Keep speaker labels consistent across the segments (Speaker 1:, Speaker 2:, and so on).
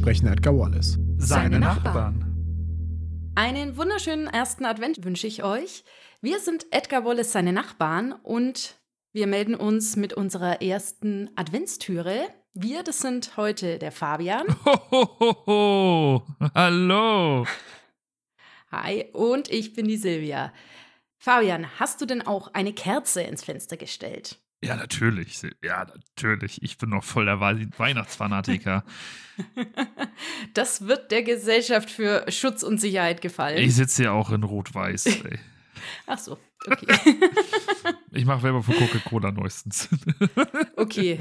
Speaker 1: Sprechen Edgar Wallace.
Speaker 2: Seine, Nachbarn.
Speaker 3: Einen wunderschönen ersten Advent wünsche ich euch. Wir sind Edgar Wallace, seine Nachbarn und wir melden uns mit unserer ersten Adventstüre. Wir, das sind heute der Fabian.
Speaker 2: Hohoho. Hallo.
Speaker 3: Hi, und ich bin die Silvia. Fabian, hast du denn auch eine Kerze ins Fenster gestellt?
Speaker 2: Ja, natürlich. Ja, natürlich. Ich bin noch voll der Wei- Weihnachtsfanatiker.
Speaker 3: Das wird der Gesellschaft für Schutz und Sicherheit gefallen.
Speaker 2: ich sitze ja auch in Rot-Weiß. ey.
Speaker 3: Ach so, okay.
Speaker 2: Ich mache Werbung für Coca-Cola neuestens.
Speaker 3: okay.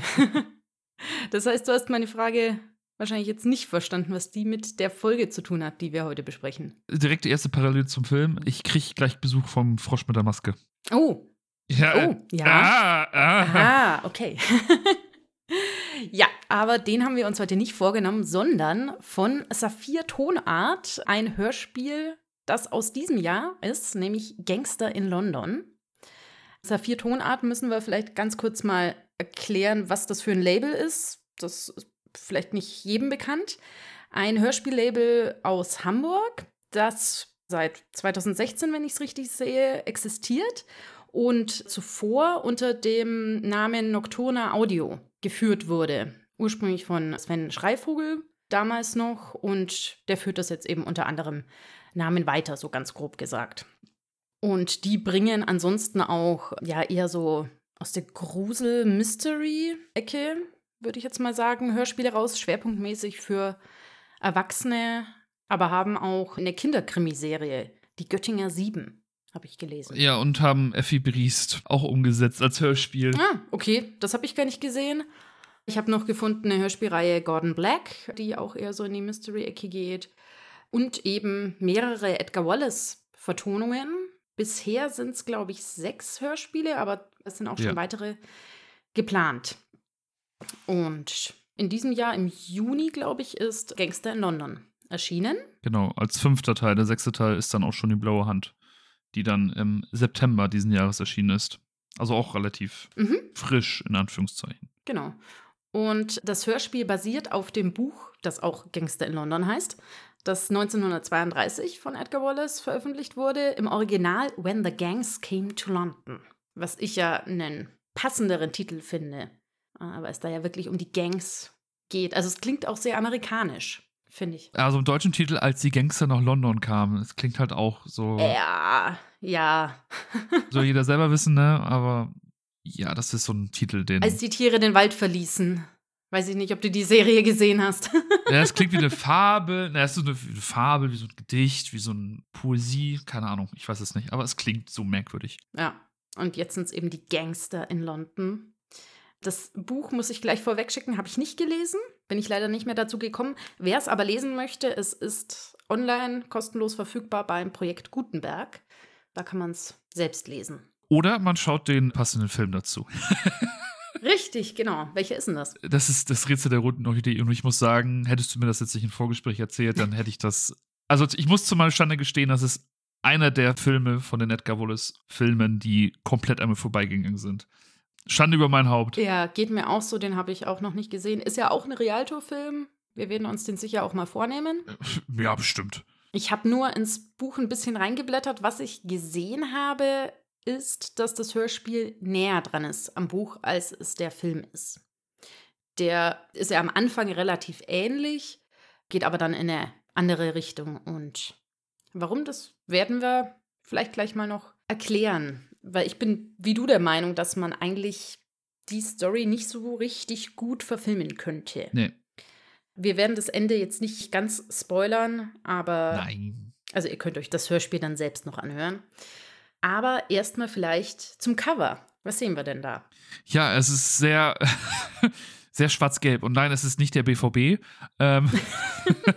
Speaker 3: Das heißt, du hast meine Frage wahrscheinlich jetzt nicht verstanden, was die mit der Folge zu tun hat, die wir heute besprechen.
Speaker 2: Direkt die erste Parallele zum Film. Ich kriege gleich Besuch vom Frosch mit der Maske.
Speaker 3: Oh,
Speaker 2: Ja,
Speaker 3: Oh, ja.
Speaker 2: Ah, ah.
Speaker 3: Ah, okay. ja, aber den haben wir uns heute nicht vorgenommen, sondern von Saphir Tonart, ein Hörspiel, das aus diesem Jahr ist, nämlich Gangster in London. Saphir Tonart müssen wir vielleicht ganz kurz mal erklären, was das für ein Label ist. Das ist vielleicht nicht jedem bekannt. Ein Hörspiellabel aus Hamburg, das seit 2016, wenn ich es richtig sehe, existiert und zuvor unter dem Namen Nocturna Audio geführt wurde. Ursprünglich von Sven Schreivogel damals noch und der führt das jetzt eben unter anderem Namen weiter, so ganz grob gesagt. Und die bringen ansonsten auch ja eher so aus der Grusel-Mystery-Ecke, würde ich jetzt mal sagen, Hörspiele raus, schwerpunktmäßig für Erwachsene, aber haben auch eine Kinderkrimiserie, die Göttinger Sieben, habe ich gelesen.
Speaker 2: Ja, und haben Effi Briest auch umgesetzt als Hörspiel.
Speaker 3: Ah, okay, das habe ich gar nicht gesehen. Ich habe noch gefunden eine Hörspielreihe Gordon Black, die auch eher so in die Mystery-Ecke geht. Und eben mehrere Edgar Wallace-Vertonungen. Bisher sind es, glaube ich, sechs Hörspiele, aber es sind auch schon
Speaker 2: Ja.
Speaker 3: weitere geplant. Und in diesem Jahr, im Juni, glaube ich, ist Gangster in London erschienen.
Speaker 2: Genau, als fünfter Teil. Der sechste Teil ist dann auch schon die blaue Hand, die dann im September diesen Jahres erschienen ist. Also auch relativ
Speaker 3: Mhm.
Speaker 2: frisch, in Anführungszeichen.
Speaker 3: Genau. Und das Hörspiel basiert auf dem Buch, das auch Gangster in London heißt, das 1932 von Edgar Wallace veröffentlicht wurde, im Original When the Gangs Came to London. Was ich ja einen passenderen Titel finde, aber es da ja wirklich um die Gangs geht. Also es klingt auch sehr amerikanisch, finde ich.
Speaker 2: Also im deutschen Titel, als die Gangster nach London kamen. Es klingt halt auch so,
Speaker 3: Ja, ja.
Speaker 2: soll jeder selber wissen, ne? Aber ja, das ist so ein Titel, den.
Speaker 3: Als die Tiere den Wald verließen. Weiß ich nicht, ob du die Serie gesehen hast.
Speaker 2: ja, es klingt wie eine Fabel. Na, es ist so eine Fabel, wie so ein Gedicht, wie so eine Poesie. Keine Ahnung, ich weiß es nicht. Aber es klingt so merkwürdig.
Speaker 3: Ja, und jetzt sind es eben die Gangster in London. Das Buch muss ich gleich vorweg schicken, habe ich nicht gelesen, bin ich leider nicht mehr dazu gekommen. Wer es aber lesen möchte, es ist online kostenlos verfügbar beim Projekt Gutenberg. Da kann man es selbst lesen.
Speaker 2: Oder man schaut den passenden Film dazu.
Speaker 3: Richtig, genau. Welcher ist denn das?
Speaker 2: Das ist das Rätsel der runden Orchidee. Und ich muss sagen, hättest du mir das jetzt nicht im Vorgespräch erzählt, dann hätte ich das. Also, ich muss zu meiner Stande gestehen, dass es einer der Filme von den Edgar Wallace-Filmen, die komplett an mir vorbeigegangen sind. Schande über mein Haupt.
Speaker 3: Ja, geht mir auch so, den habe ich auch noch nicht gesehen. Ist ja auch ein Realtor-Film. Wir werden uns den sicher auch mal vornehmen.
Speaker 2: Ja, bestimmt.
Speaker 3: Ich habe nur ins Buch ein bisschen reingeblättert. Was ich gesehen habe, ist, dass das Hörspiel näher dran ist am Buch, als es der Film ist. Der ist ja am Anfang relativ ähnlich, geht aber dann in eine andere Richtung. Und warum, das werden wir vielleicht gleich mal noch erklären. Weil ich bin, wie du, der Meinung, dass man eigentlich die Story nicht so richtig gut verfilmen könnte.
Speaker 2: Nee.
Speaker 3: Wir werden das Ende jetzt nicht ganz spoilern, aber
Speaker 2: Nein.
Speaker 3: also ihr könnt euch das Hörspiel dann selbst noch anhören. Aber erstmal vielleicht zum Cover. Was sehen wir denn da?
Speaker 2: Ja, es ist sehr, sehr schwarz-gelb. Und nein, es ist nicht der BVB. Ähm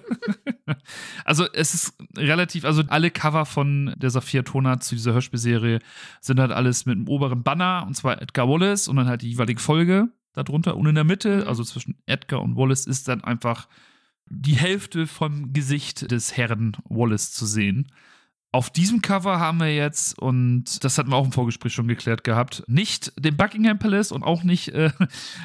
Speaker 2: also es ist relativ, also alle Cover von der Saphir Tonart zu dieser Hörspielserie sind halt alles mit einem oberen Banner, und zwar Edgar Wallace und dann halt die jeweilige Folge darunter. Und in der Mitte,
Speaker 3: Mhm.
Speaker 2: also zwischen Edgar und Wallace, ist dann einfach die Hälfte vom Gesicht des Herrn Wallace zu sehen. Auf diesem Cover haben wir jetzt, und das hatten wir auch im Vorgespräch schon geklärt gehabt, nicht den Buckingham Palace und auch nicht äh,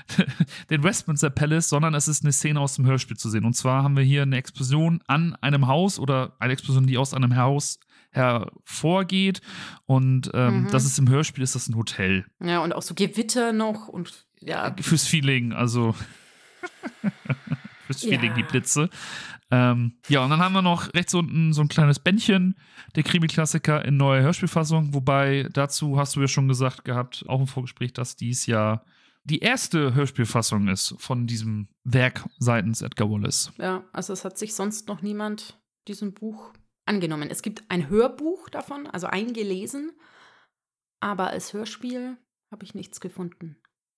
Speaker 2: den Westminster Palace, sondern es ist eine Szene aus dem Hörspiel zu sehen. Und zwar haben wir hier eine Explosion an einem Haus oder eine Explosion, die aus einem Haus hervorgeht. Und ähm,
Speaker 3: Mhm.
Speaker 2: das ist im Hörspiel, ist das ein Hotel.
Speaker 3: Ja, und auch so Gewitter noch und ja.
Speaker 2: Fürs Feeling, also fürs Feeling,
Speaker 3: Ja.
Speaker 2: die Blitze. Ähm, ja, und dann haben wir noch rechts unten so ein kleines Bändchen, der Krimi-Klassiker in neuer Hörspielfassung. Wobei dazu hast du ja schon gesagt gehabt, auch im Vorgespräch, dass dies ja die erste Hörspielfassung ist von diesem Werk seitens Edgar Wallace.
Speaker 3: Ja, also es hat sich sonst noch niemand diesem Buch angenommen. Es gibt ein Hörbuch davon, also eingelesen, aber als Hörspiel habe ich nichts gefunden.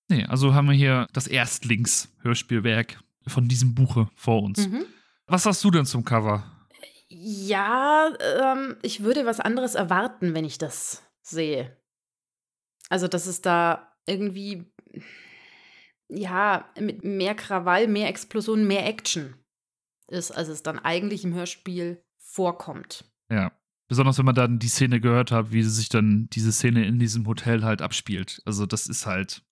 Speaker 2: Nee, also haben wir hier das Erstlings-Hörspielwerk von diesem Buche vor uns.
Speaker 3: Mhm.
Speaker 2: Was hast du denn zum Cover?
Speaker 3: Ja, ähm, ich würde was anderes erwarten, wenn ich das sehe. Also, dass es da irgendwie, ja, mit mehr Krawall, mehr Explosion, mehr Action ist, als es dann eigentlich im Hörspiel vorkommt.
Speaker 2: Ja. Besonders wenn man dann die Szene gehört hat, wie sich dann diese Szene in diesem Hotel halt abspielt. Also, das ist halt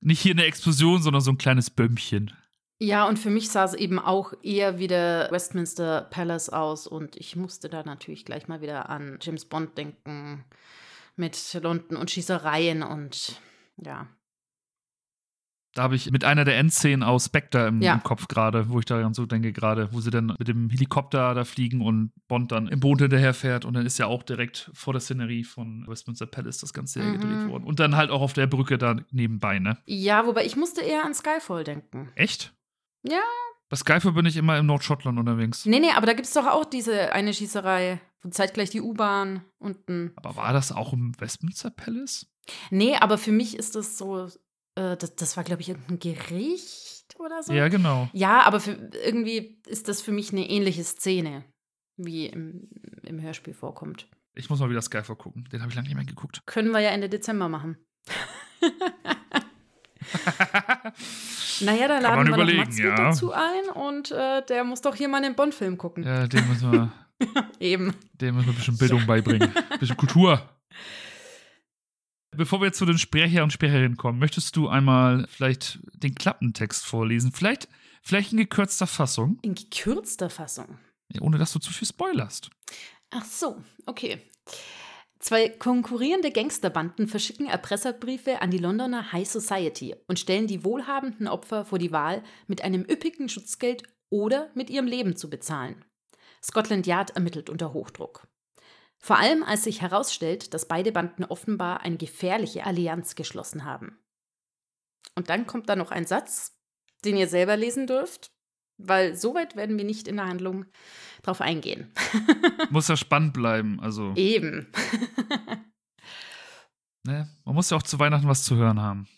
Speaker 2: nicht hier eine Explosion, sondern so ein kleines Bömmchen.
Speaker 3: Ja, und für mich sah es eben auch eher wie der Westminster Palace aus und ich musste da natürlich gleich mal wieder an James Bond denken mit London und Schießereien und ja.
Speaker 2: Da habe ich mit einer der Endszenen aus Spectre im,
Speaker 3: Ja.
Speaker 2: im Kopf gerade, wo ich daran so denke gerade, wo sie dann mit dem Helikopter da fliegen und Bond dann im Boot hinterherfährt und dann ist ja auch direkt vor der Szenerie von Westminster Palace das Ganze
Speaker 3: Mhm.
Speaker 2: gedreht worden. Und dann halt auch auf der Brücke da nebenbei, ne?
Speaker 3: Ja, wobei ich musste eher an Skyfall denken.
Speaker 2: Echt?
Speaker 3: Ja.
Speaker 2: Bei Skyfall bin ich immer im Nordschottland unterwegs.
Speaker 3: Nee, nee, aber da gibt es doch auch diese eine Schießerei, wo zeitgleich die U-Bahn unten.
Speaker 2: Aber war das auch im Westminster Palace?
Speaker 3: Nee, aber für mich ist das so, äh, das, das war, glaube ich, irgendein Gericht oder so.
Speaker 2: Ja, genau.
Speaker 3: Ja, aber für, irgendwie ist das für mich eine ähnliche Szene, wie im, im Hörspiel vorkommt.
Speaker 2: Ich muss mal wieder Skyfall gucken. Den habe ich lange nicht mehr geguckt.
Speaker 3: Können wir ja Ende Dezember machen. Naja, da laden wir noch mit
Speaker 2: ja.
Speaker 3: dazu ein und äh, der muss doch hier mal einen Bond-Film gucken.
Speaker 2: ja, dem müssen wir,
Speaker 3: Eben.
Speaker 2: dem müssen wir ein bisschen Bildung beibringen. Ein bisschen Kultur. Bevor wir jetzt zu den Sprecher und Sprecherinnen kommen, möchtest du einmal vielleicht den Klappentext vorlesen? Vielleicht, vielleicht in gekürzter Fassung,
Speaker 3: In gekürzter Fassung.
Speaker 2: ohne dass du zu viel spoilerst.
Speaker 3: Ach so, okay. Zwei konkurrierende Gangsterbanden verschicken Erpresserbriefe an die Londoner High Society und stellen die wohlhabenden Opfer vor die Wahl, mit einem üppigen Schutzgeld oder mit ihrem Leben zu bezahlen. Scotland Yard ermittelt unter Hochdruck. Vor allem als sich herausstellt, dass beide Banden offenbar eine gefährliche Allianz geschlossen haben. Und dann kommt da noch ein Satz, den ihr selber lesen dürft, weil soweit werden wir nicht in der Handlung drauf eingehen.
Speaker 2: Muss ja spannend bleiben. Also,
Speaker 3: Eben.
Speaker 2: ne? man muss ja auch zu Weihnachten was zu hören haben.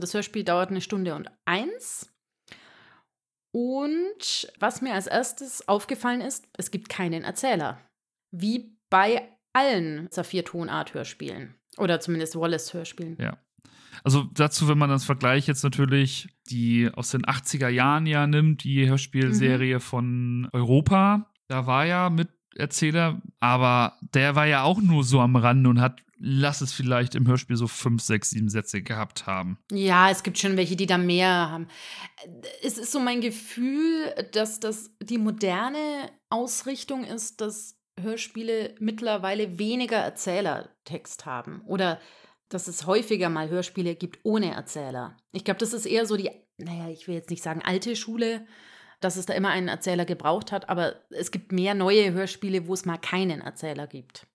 Speaker 3: Das Hörspiel dauert eine Stunde und eins. Und was mir als erstes aufgefallen ist, es gibt keinen Erzähler. Wie bei allen Saphir-Tonart-Hörspielen. Oder zumindest Wallace-Hörspielen.
Speaker 2: Ja. Also dazu, wenn man das Vergleich jetzt natürlich die aus den 80er Jahren ja nimmt, die Hörspielserie von Europa, da war ja mit Erzähler, aber der war ja auch nur so am Rande und hat, lass es vielleicht im Hörspiel so fünf, sechs, sieben Sätze gehabt haben.
Speaker 3: Ja, es gibt schon welche, die da mehr haben. Es ist so mein Gefühl, dass das die moderne Ausrichtung ist, dass Hörspiele mittlerweile weniger Erzählertext haben. Oder dass es häufiger mal Hörspiele gibt ohne Erzähler. Ich glaube, das ist eher so die, naja, ich will jetzt nicht sagen alte Schule, dass es da immer einen Erzähler gebraucht hat, aber es gibt mehr neue Hörspiele, wo es mal keinen Erzähler gibt.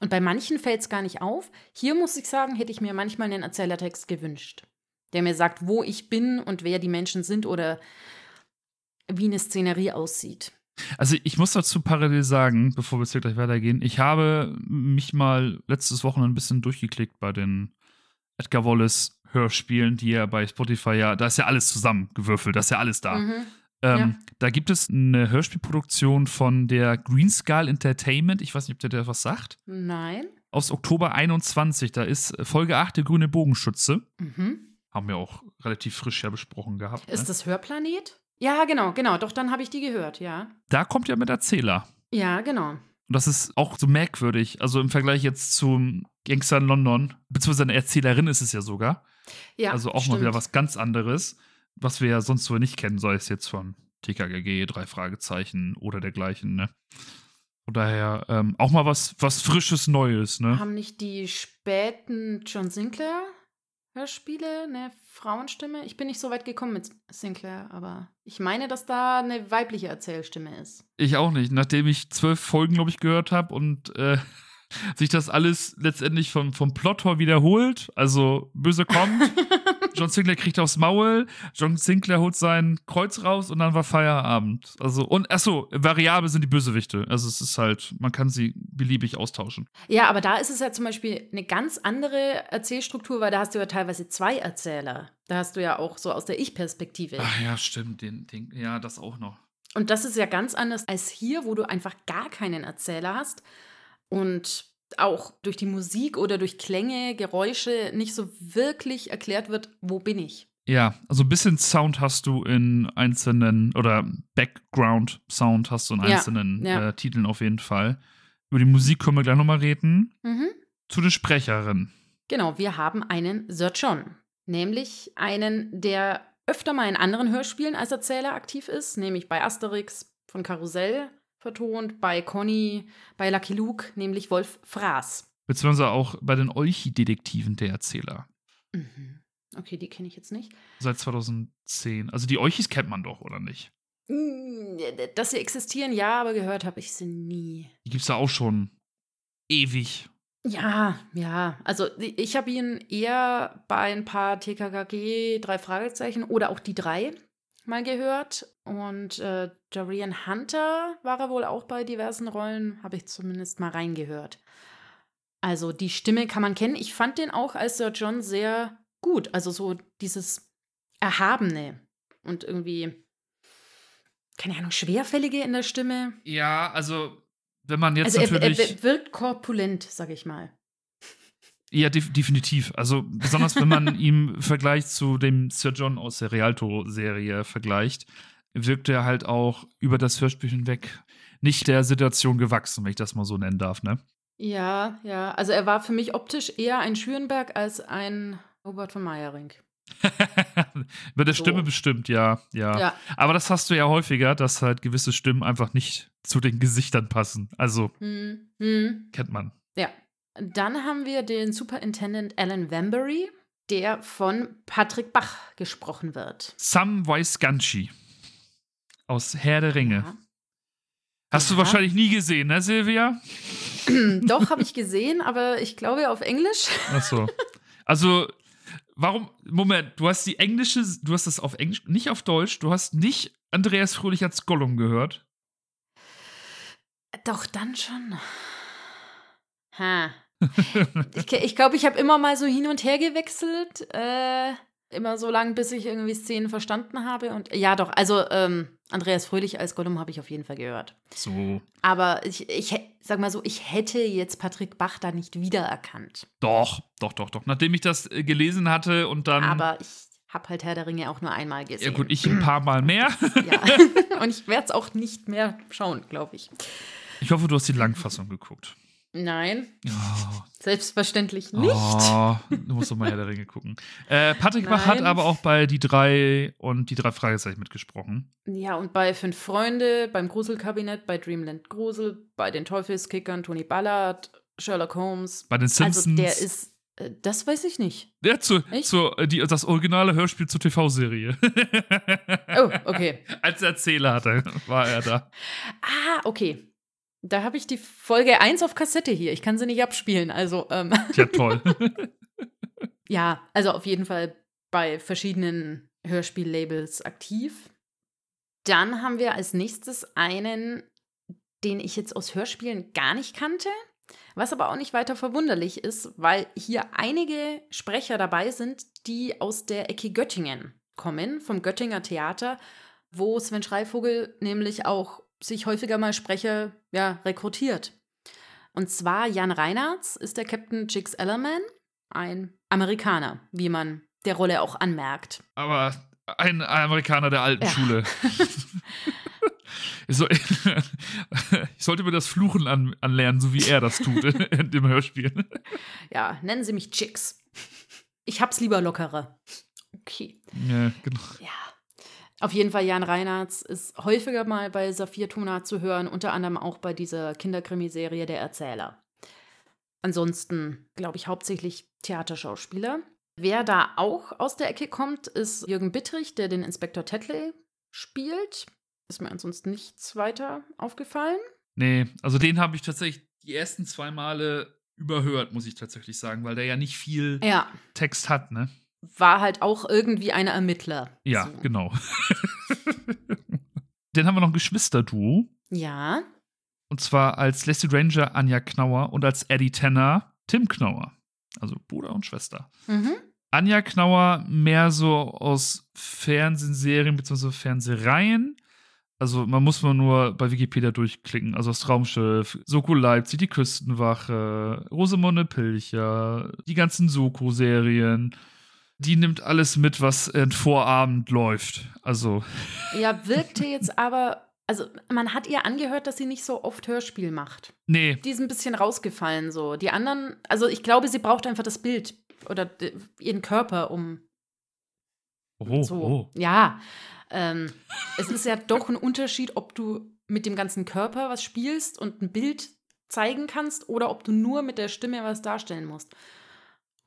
Speaker 3: Und bei manchen fällt es gar nicht auf. Hier muss ich sagen, hätte ich mir manchmal einen Erzählertext gewünscht, der mir sagt, wo ich bin und wer die Menschen sind oder wie eine Szenerie aussieht.
Speaker 2: Also ich muss dazu parallel sagen, bevor wir jetzt hier gleich weitergehen, ich habe mich mal letztes Wochenende ein bisschen durchgeklickt bei den Edgar Wallace Hörspielen, die ja bei Spotify ja, da ist ja alles zusammengewürfelt, da ist ja alles da.
Speaker 3: Mhm.
Speaker 2: Ähm,
Speaker 3: Ja.
Speaker 2: Da gibt es eine Hörspielproduktion von der Green Entertainment. Ich weiß nicht, ob der dir was sagt.
Speaker 3: Nein.
Speaker 2: Aus Oktober 21. Da ist Folge 8 der grüne Bogenschütze.
Speaker 3: Mhm.
Speaker 2: Haben wir auch relativ frisch ja besprochen gehabt.
Speaker 3: Ist
Speaker 2: ne?
Speaker 3: das Hörplanet? Ja, genau, genau. Doch, dann habe ich die gehört, ja.
Speaker 2: Da kommt ja mit Erzähler.
Speaker 3: Ja, genau.
Speaker 2: Und das ist auch so merkwürdig. Also im Vergleich jetzt zum Gangster in London, beziehungsweise eine Erzählerin ist es ja sogar.
Speaker 3: Ja,
Speaker 2: also auch
Speaker 3: stimmt.
Speaker 2: mal wieder was ganz anderes, was wir ja sonst so nicht kennen, sei es jetzt von TKGG, drei Fragezeichen oder dergleichen, ne? Von daher ähm, auch mal was, was Frisches, Neues, ne?
Speaker 3: Haben nicht die späten John Sinclair Hörspiele eine Frauenstimme? Ich bin nicht so weit gekommen mit Sinclair, aber ich meine, dass da eine weibliche Erzählstimme ist.
Speaker 2: Ich auch nicht. Nachdem ich zwölf Folgen, glaube ich, gehört habe und äh, sich das alles letztendlich vom, vom Plotter wiederholt, also böse kommt, John Sinclair kriegt aufs Maul, John Sinclair holt sein Kreuz raus und dann war Feierabend. Also, und achso, variabel sind die Bösewichte. Also es ist halt, man kann sie beliebig austauschen.
Speaker 3: Ja, aber da ist es ja zum Beispiel eine ganz andere Erzählstruktur, weil da hast du ja teilweise zwei Erzähler. Da hast du ja auch so aus der Ich-Perspektive.
Speaker 2: Ach ja, stimmt, den, den, ja, das auch noch.
Speaker 3: Und das ist ja ganz anders als hier, wo du einfach gar keinen Erzähler hast und auch durch die Musik oder durch Klänge, Geräusche nicht so wirklich erklärt wird, wo bin ich.
Speaker 2: Ja, also ein bisschen Sound hast du in einzelnen, oder Background-Sound hast du in
Speaker 3: Ja,
Speaker 2: einzelnen
Speaker 3: ja.
Speaker 2: Äh, Titeln auf jeden Fall. Über die Musik können wir gleich nochmal reden.
Speaker 3: Mhm.
Speaker 2: Zu den Sprecherinnen.
Speaker 3: Genau, wir haben einen Sir John, nämlich einen, der öfter mal in anderen Hörspielen als Erzähler aktiv ist, nämlich bei Asterix von Karussell vertont, bei Conny, bei Lucky Luke, nämlich Wolf Fraß.
Speaker 2: Beziehungsweise auch bei den Olchi-Detektiven der Erzähler.
Speaker 3: Mhm. Okay, die kenne ich jetzt nicht.
Speaker 2: Seit 2010. Also die Olchis kennt man doch, oder nicht?
Speaker 3: Mm, Dass sie existieren, ja, aber gehört habe ich sie nie.
Speaker 2: Die gibt es ja auch schon ewig.
Speaker 3: Ja, ja. Also ich habe ihn eher bei ein paar TKKG, drei Fragezeichen oder auch die drei mal gehört. Und äh, Dorian Hunter war er wohl auch bei diversen Rollen, habe ich zumindest mal reingehört. Also die Stimme kann man kennen. Ich fand den auch als Sir John sehr gut. Also so dieses Erhabene und irgendwie, keine Ahnung, Schwerfällige in der Stimme.
Speaker 2: Ja, also wenn man jetzt
Speaker 3: Also er, er
Speaker 2: natürlich.
Speaker 3: er wirkt korpulent, sag ich mal.
Speaker 2: Ja, def definitiv. Also besonders wenn man ihn im Vergleich zu dem Sir John aus der Rialto-Serie vergleicht, wirkt er halt auch über das Hörspiel hinweg nicht der Situation gewachsen, wenn ich das mal so nennen darf, ne?
Speaker 3: Ja, ja. Also er war für mich optisch eher ein Schürenberg als ein Robert von Meyering.
Speaker 2: Mit der
Speaker 3: So.
Speaker 2: Stimme bestimmt, ja, ja,
Speaker 3: Ja.
Speaker 2: Aber das hast du ja häufiger, dass halt gewisse Stimmen einfach nicht zu den Gesichtern passen. Also
Speaker 3: Hm, hm.
Speaker 2: kennt man.
Speaker 3: Ja. Dann haben wir den Superintendent Alan Wambury, der von Patrick Bach gesprochen wird.
Speaker 2: Sam Weisganchi aus Herr der Ringe.
Speaker 3: Ja.
Speaker 2: Hast du
Speaker 3: Ja.
Speaker 2: wahrscheinlich nie gesehen, ne, Silvia?
Speaker 3: Doch, habe ich gesehen, aber ich glaube auf Englisch.
Speaker 2: Achso. Also, warum, Moment, du hast die englische, du hast das auf Englisch, nicht auf Deutsch, du hast nicht Andreas Fröhlich als Gollum gehört.
Speaker 3: Doch, dann schon. Ha. Ich, ke- ich glaube, ich habe immer mal so hin und her gewechselt. Äh, immer so lange, bis ich irgendwie Szenen verstanden habe. Und ja, doch, also ähm, Andreas Fröhlich als Gollum habe ich auf jeden Fall gehört.
Speaker 2: So.
Speaker 3: Aber ich, ich sag mal so, ich hätte jetzt Patrick Bach da nicht wiedererkannt.
Speaker 2: Doch, doch, doch, doch. Nachdem ich das äh, gelesen hatte und dann.
Speaker 3: Aber ich habe halt Herr der Ringe auch nur einmal gesehen.
Speaker 2: ja, gut, ich ein paar Mal mehr.
Speaker 3: Ja. Und ich werde es auch nicht mehr schauen, glaube ich.
Speaker 2: Ich hoffe, du hast die Langfassung geguckt.
Speaker 3: Nein,
Speaker 2: Oh,
Speaker 3: selbstverständlich nicht.
Speaker 2: Oh, du musst doch mal Herr der Ringe gucken. Äh, Patrick Bach hat
Speaker 3: Nein.
Speaker 2: aber auch bei Die drei und Die drei Fragezeichen mitgesprochen.
Speaker 3: Ja, und bei Fünf Freunde, beim Gruselkabinett, bei Dreamland Grusel, bei den Teufelskickern, Tony Ballard, Sherlock Holmes.
Speaker 2: Bei den Simpsons.
Speaker 3: Also der ist, äh, das weiß ich nicht.
Speaker 2: Ja, zu, zu, äh, die, das originale Hörspiel zur TV-Serie.
Speaker 3: Oh, okay.
Speaker 2: Als Erzähler hatte, war er da.
Speaker 3: Ah, okay. Da habe ich die Folge 1 auf Kassette hier. Ich kann sie nicht abspielen. Also, ähm,
Speaker 2: Ja, toll.
Speaker 3: ja, also auf jeden Fall bei verschiedenen Hörspiellabels aktiv. Dann haben wir als nächstes einen, den ich jetzt aus Hörspielen gar nicht kannte, was aber auch nicht weiter verwunderlich ist, weil hier einige Sprecher dabei sind, die aus der Ecke Göttingen kommen, vom Göttinger Theater, wo Sven Schreivogel nämlich auch sich häufiger mal Sprecher ja, rekrutiert. Und zwar Jan Reinhardt ist der Captain Jix Ellerman, ein Amerikaner, wie man der Rolle auch anmerkt.
Speaker 2: Aber ein Amerikaner der alten
Speaker 3: Ja.
Speaker 2: Schule. ich sollte mir das Fluchen an, anlernen, so wie er das tut in dem Hörspiel.
Speaker 3: Ja, nennen Sie mich Chicks. Ich hab's lieber lockerer. Okay.
Speaker 2: Ja, genau.
Speaker 3: Ja. Auf jeden Fall, Jan Reinhardt ist häufiger mal bei Saphir Tuna zu hören, unter anderem auch bei dieser Kinderkrimiserie Der Erzähler. Ansonsten, glaube ich, hauptsächlich Theaterschauspieler. Wer da auch aus der Ecke kommt, ist Jürgen Bittrich, der den Inspektor Tetley spielt. Ist mir ansonsten nichts weiter aufgefallen.
Speaker 2: Nee, also den habe ich tatsächlich die ersten zwei Male überhört, muss ich tatsächlich sagen, weil der ja nicht viel
Speaker 3: Ja,
Speaker 2: Text hat, ne?
Speaker 3: War halt auch irgendwie eine Ermittler.
Speaker 2: Ja,
Speaker 3: So.
Speaker 2: genau. Dann haben wir noch ein Geschwisterduo.
Speaker 3: Ja,
Speaker 2: Und zwar als Leslie Ranger Anja Knauer und als Eddie Tanner Tim Knauer. Also Bruder und Schwester.
Speaker 3: mhm.
Speaker 2: Anja Knauer mehr so aus Fernsehserien bzw. Fernsehreihen. Also man muss mal nur bei Wikipedia durchklicken. Also das Traumschiff, Soko Leipzig, die Küstenwache, Rosamunde Pilcher, die ganzen Soko-Serien. Die nimmt alles mit, was in Vorabend läuft. Also,
Speaker 3: Ja, wirkte jetzt aber, also man hat ihr angehört, dass sie nicht so oft Hörspiel macht.
Speaker 2: nee,
Speaker 3: Die ist ein bisschen rausgefallen so. Die anderen, also ich glaube, sie braucht einfach das Bild oder d- ihren Körper, um
Speaker 2: oh,
Speaker 3: so.
Speaker 2: oh.
Speaker 3: Ja, ähm, es ist ja doch ein Unterschied, ob du mit dem ganzen Körper was spielst und ein Bild zeigen kannst oder ob du nur mit der Stimme was darstellen musst.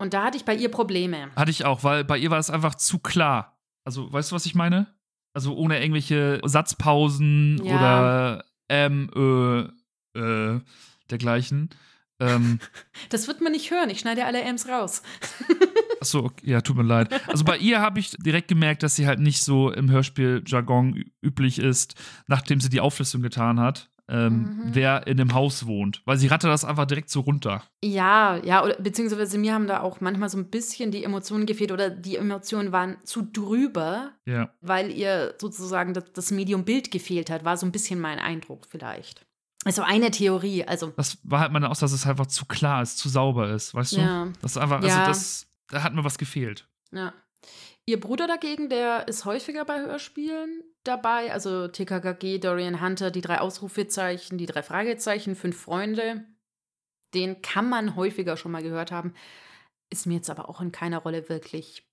Speaker 3: Und da hatte ich bei ihr Probleme.
Speaker 2: Hatte ich auch, weil bei ihr war es einfach zu klar. Also, weißt du, was ich meine? Also ohne irgendwelche Satzpausen
Speaker 3: Ja.
Speaker 2: oder ähm, äh, äh, dergleichen. Ähm,
Speaker 3: Das wird man nicht hören. Ich schneide alle Ms raus.
Speaker 2: achso, okay, ja, tut mir leid. Also bei ihr habe ich direkt gemerkt, dass sie halt nicht so im Hörspiel-Jargon üblich ist, nachdem sie die Auflistung getan hat, ähm,
Speaker 3: Mhm.
Speaker 2: wer in dem Haus wohnt. Weil sie rattert das einfach direkt so runter.
Speaker 3: Ja, ja, oder beziehungsweise mir haben da auch manchmal so ein bisschen die Emotionen gefehlt oder die Emotionen waren zu drüber,
Speaker 2: Ja.
Speaker 3: weil ihr sozusagen das, das Medium Bild gefehlt hat, war so ein bisschen mein Eindruck vielleicht. Also eine Theorie, also
Speaker 2: Das war halt meine Aussage, dass es einfach zu klar ist, zu sauber ist, weißt du?
Speaker 3: ja,
Speaker 2: Das ist einfach, also
Speaker 3: Ja.
Speaker 2: das, da hat mir was gefehlt.
Speaker 3: ja. Ihr Bruder dagegen, der ist häufiger bei Hörspielen dabei, also TKKG, Dorian Hunter, die drei Ausrufezeichen, die drei Fragezeichen, fünf Freunde. Den kann man häufiger schon mal gehört haben, ist mir jetzt aber auch in keiner Rolle wirklich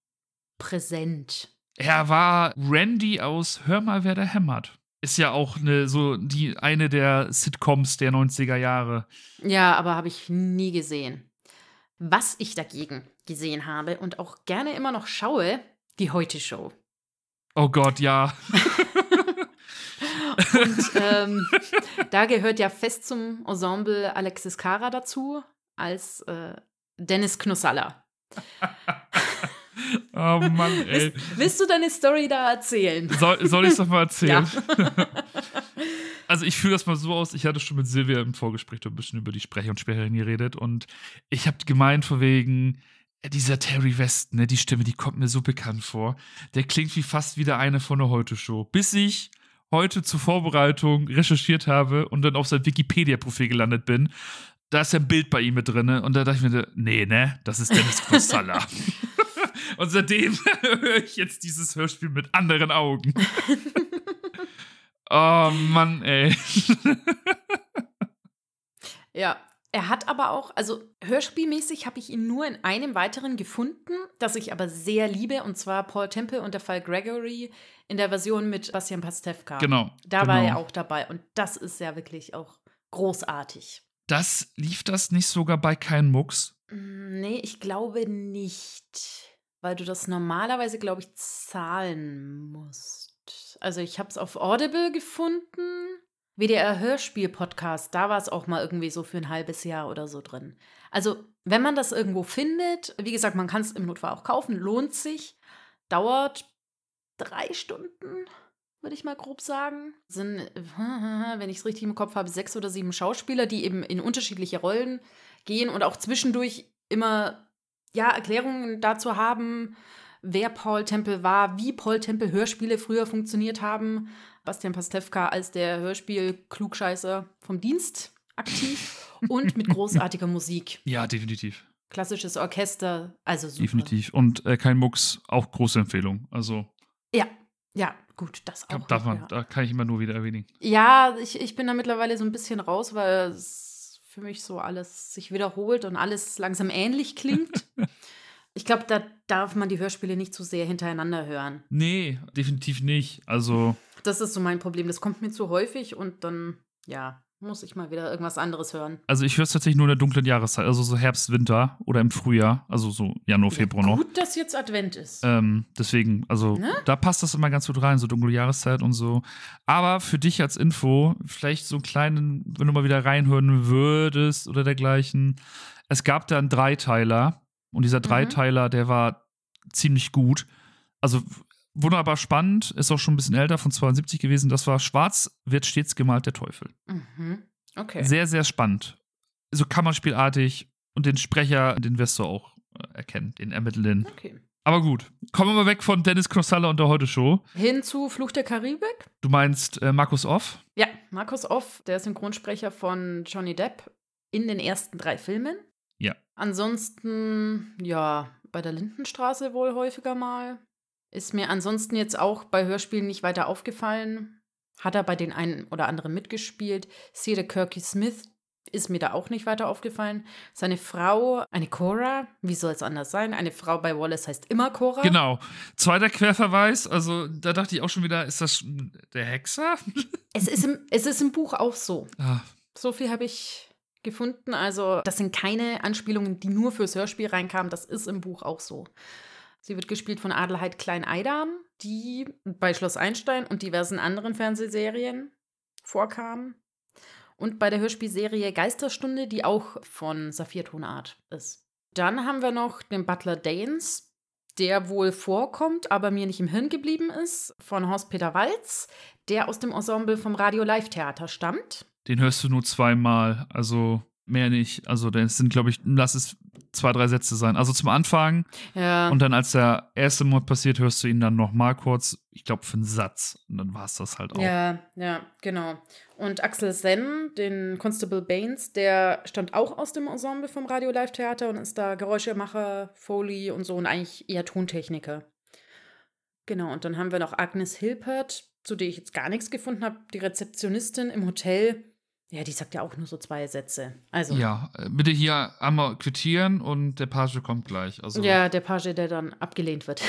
Speaker 3: präsent.
Speaker 2: Er war Randy aus Hör mal, wer da hämmert. Ist ja auch eine, so die, eine der Sitcoms der 90er Jahre.
Speaker 3: Ja, aber habe ich nie gesehen. Was ich dagegen gesehen habe und auch gerne immer noch schaue, die Heute-Show.
Speaker 2: Oh Gott, ja.
Speaker 3: Und ähm, da gehört ja fest zum Ensemble Alexis Cara dazu, als äh, Dennis Knussalla.
Speaker 2: Oh Mann, ey.
Speaker 3: Willst, willst du deine Story da erzählen?
Speaker 2: Soll, soll ich es doch mal erzählen?
Speaker 3: Ja.
Speaker 2: Also ich fühle das mal so aus, ich hatte schon mit Silvia im Vorgespräch ein bisschen über die Sprecher und Sprecherinnen geredet und ich habe gemeint von wegen, dieser Terry West, ne, die Stimme, die kommt mir so bekannt vor. Der klingt wie fast wieder eine von der Heute-Show. Bis ich heute zur Vorbereitung recherchiert habe und dann auf sein Wikipedia-Profil gelandet bin, da ist ja ein Bild bei ihm mit drin und da dachte ich mir, nee, ne, das ist Dennis Kostalla. und seitdem höre ich jetzt dieses Hörspiel mit anderen Augen. oh Mann, ey.
Speaker 3: Ja. Er hat aber auch, also hörspielmäßig habe ich ihn nur in einem weiteren gefunden, das ich aber sehr liebe, und zwar Paul Temple und der Fall Gregory in der Version mit Bastian Pastewka.
Speaker 2: Genau.
Speaker 3: Da
Speaker 2: genau.
Speaker 3: war er auch dabei und das ist ja wirklich auch großartig.
Speaker 2: Das lief das nicht sogar bei Kein Mucks?
Speaker 3: Mm, Nee, ich glaube nicht, weil du das normalerweise, glaube ich, zahlen musst. Also ich habe es auf Audible gefunden. WDR Hörspiel-Podcast, da war es auch mal irgendwie so für ein halbes Jahr oder so drin. Also, wenn man das irgendwo findet, wie gesagt, man kann es im Notfall auch kaufen, lohnt sich, dauert drei Stunden, würde ich mal grob sagen. Sind, wenn ich es richtig im Kopf habe, sechs oder sieben Schauspieler, die eben in unterschiedliche Rollen gehen und auch zwischendurch immer ja, Erklärungen dazu haben, wer Paul Temple war, wie Paul Temple Hörspiele früher funktioniert haben. Bastian Pastewka als der Hörspiel-Klugscheißer vom Dienst aktiv und mit großartiger Musik.
Speaker 2: Ja, definitiv.
Speaker 3: Klassisches Orchester, also super.
Speaker 2: Definitiv. Und äh, Kein Mucks, auch große Empfehlung. Also,
Speaker 3: Ja, Ja, gut, das auch.
Speaker 2: Darf man,
Speaker 3: ja.
Speaker 2: Da kann ich immer nur wieder erwähnen.
Speaker 3: Ja, ich, ich bin da mittlerweile so ein bisschen raus, weil es für mich so alles sich wiederholt und alles langsam ähnlich klingt. ich glaube, da darf man die Hörspiele nicht zu sehr hintereinander hören.
Speaker 2: Nee, definitiv nicht. Also,
Speaker 3: Das ist so mein Problem. Das kommt mir zu häufig und dann, ja, muss ich mal wieder irgendwas anderes hören.
Speaker 2: also ich höre es tatsächlich nur in der dunklen Jahreszeit, also so Herbst, Winter oder im Frühjahr, also so Januar, Februar noch.
Speaker 3: Gut, dass jetzt Advent ist.
Speaker 2: Ähm, deswegen, also
Speaker 3: Ne?
Speaker 2: da passt das immer ganz gut rein, so dunkle Jahreszeit und so. Aber für dich als Info, vielleicht so einen kleinen, wenn du mal wieder reinhören würdest oder dergleichen. Es gab da einen Dreiteiler und dieser Dreiteiler, der war ziemlich gut. Also wunderbar spannend, ist auch schon ein bisschen älter, von 72 gewesen. Das war Schwarz wird stets gemalt der Teufel.
Speaker 3: Mhm. Okay.
Speaker 2: Sehr, sehr spannend. So kammerspielartig und den Sprecher, den wirst du auch äh, erkennen, den ermittelnden.
Speaker 3: okay.
Speaker 2: Aber gut, kommen wir mal weg von Dennis Knossalla und der Heute-Show.
Speaker 3: Hin zu Fluch der Karibik.
Speaker 2: Du meinst äh, Markus Off?
Speaker 3: Ja, Markus Off, der Synchronsprecher von Johnny Depp in den ersten drei Filmen.
Speaker 2: Ja.
Speaker 3: Ansonsten, ja, bei der Lindenstraße wohl häufiger mal. Ist mir ansonsten jetzt auch bei Hörspielen nicht weiter aufgefallen. Hat er bei den einen oder anderen mitgespielt. Cedar Kirky Smith ist mir da auch nicht weiter aufgefallen. Seine Frau, eine Cora, wie soll es anders sein? Eine Frau bei Wallace heißt immer Cora.
Speaker 2: Genau. Zweiter Querverweis, also da dachte ich auch schon wieder, ist das der Hexer?
Speaker 3: Es ist, im, es ist im Buch auch so.
Speaker 2: ah,
Speaker 3: So viel habe ich gefunden. Also, das sind keine Anspielungen, die nur fürs Hörspiel reinkamen. Das ist im Buch auch so. Sie wird gespielt von Adelheid Klein-Eidam, die bei Schloss Einstein und diversen anderen Fernsehserien vorkam. Und bei der Hörspielserie Geisterstunde, die auch von Saphir Tonart ist. Dann haben wir noch den Butler Danes, der wohl vorkommt, aber mir nicht im Hirn geblieben ist, von Horst-Peter Walz, der aus dem Ensemble vom Radio Live Theater stammt.
Speaker 2: Den hörst du nur zweimal, also mehr nicht. Also das sind, glaube ich, lass es zwei, drei Sätze sein. Also zum Anfang
Speaker 3: Ja.
Speaker 2: und dann, als der erste Mord passiert, hörst du ihn dann noch mal kurz, ich glaube, für einen Satz. Und dann war es das halt auch.
Speaker 3: Ja, ja, genau. Und Axel Senn, den Constable Baines, der stammt auch aus dem Ensemble vom Radio Live Theater und ist da Geräuschemacher, Foley und so und eigentlich eher Tontechniker. Genau, und dann haben wir noch Agnes Hilpert, zu der ich jetzt gar nichts gefunden habe, die Rezeptionistin im Hotel. Ja, die sagt ja auch nur so zwei Sätze. Also,
Speaker 2: Ja, äh, bitte hier einmal quittieren und der Page kommt gleich. Also,
Speaker 3: Ja, der Page, der dann abgelehnt wird.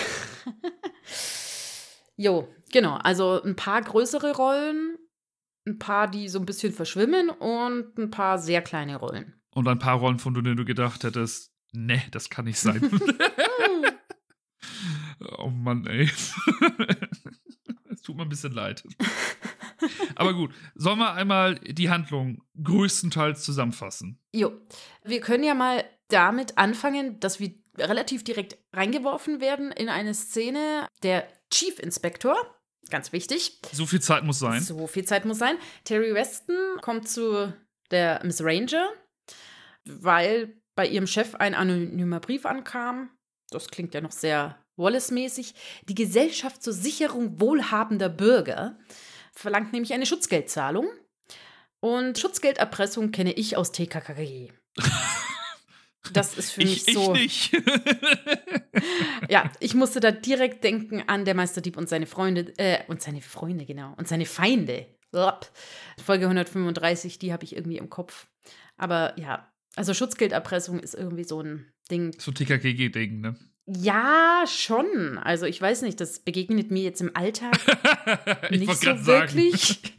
Speaker 3: jo, genau. Also ein paar größere Rollen, ein paar, die so ein bisschen verschwimmen und ein paar sehr kleine Rollen.
Speaker 2: Und ein paar Rollen, von denen du gedacht hättest, ne, das kann nicht sein. oh Mann, ey. Es tut mir ein bisschen leid. Aber gut, sollen wir einmal die Handlung größtenteils zusammenfassen?
Speaker 3: jo, wir können ja mal damit anfangen, dass wir relativ direkt reingeworfen werden in eine Szene. Der Chief Inspector, ganz wichtig,
Speaker 2: So viel Zeit muss sein.
Speaker 3: So viel Zeit muss sein. Terry Weston kommt zu der Miss Ranger, weil bei ihrem Chef ein anonymer Brief ankam. Das klingt ja noch sehr Wallace-mäßig. Die Gesellschaft zur Sicherung wohlhabender Bürger verlangt nämlich eine Schutzgeldzahlung. Und Schutzgelderpressung kenne ich aus TKKG. Das ist für mich
Speaker 2: Ich, ich
Speaker 3: so.
Speaker 2: nicht.
Speaker 3: Ja, ich musste da direkt denken an der Meisterdieb und seine Freunde, äh, und seine Freunde, genau, und seine Feinde. Folge 135, die habe ich irgendwie im Kopf. Aber ja, also Schutzgelderpressung ist irgendwie so ein Ding.
Speaker 2: so TKKG-Ding, ne?
Speaker 3: Ja, schon. Also ich weiß nicht, das begegnet mir jetzt im Alltag
Speaker 2: ich
Speaker 3: nicht so
Speaker 2: sagen.
Speaker 3: wirklich.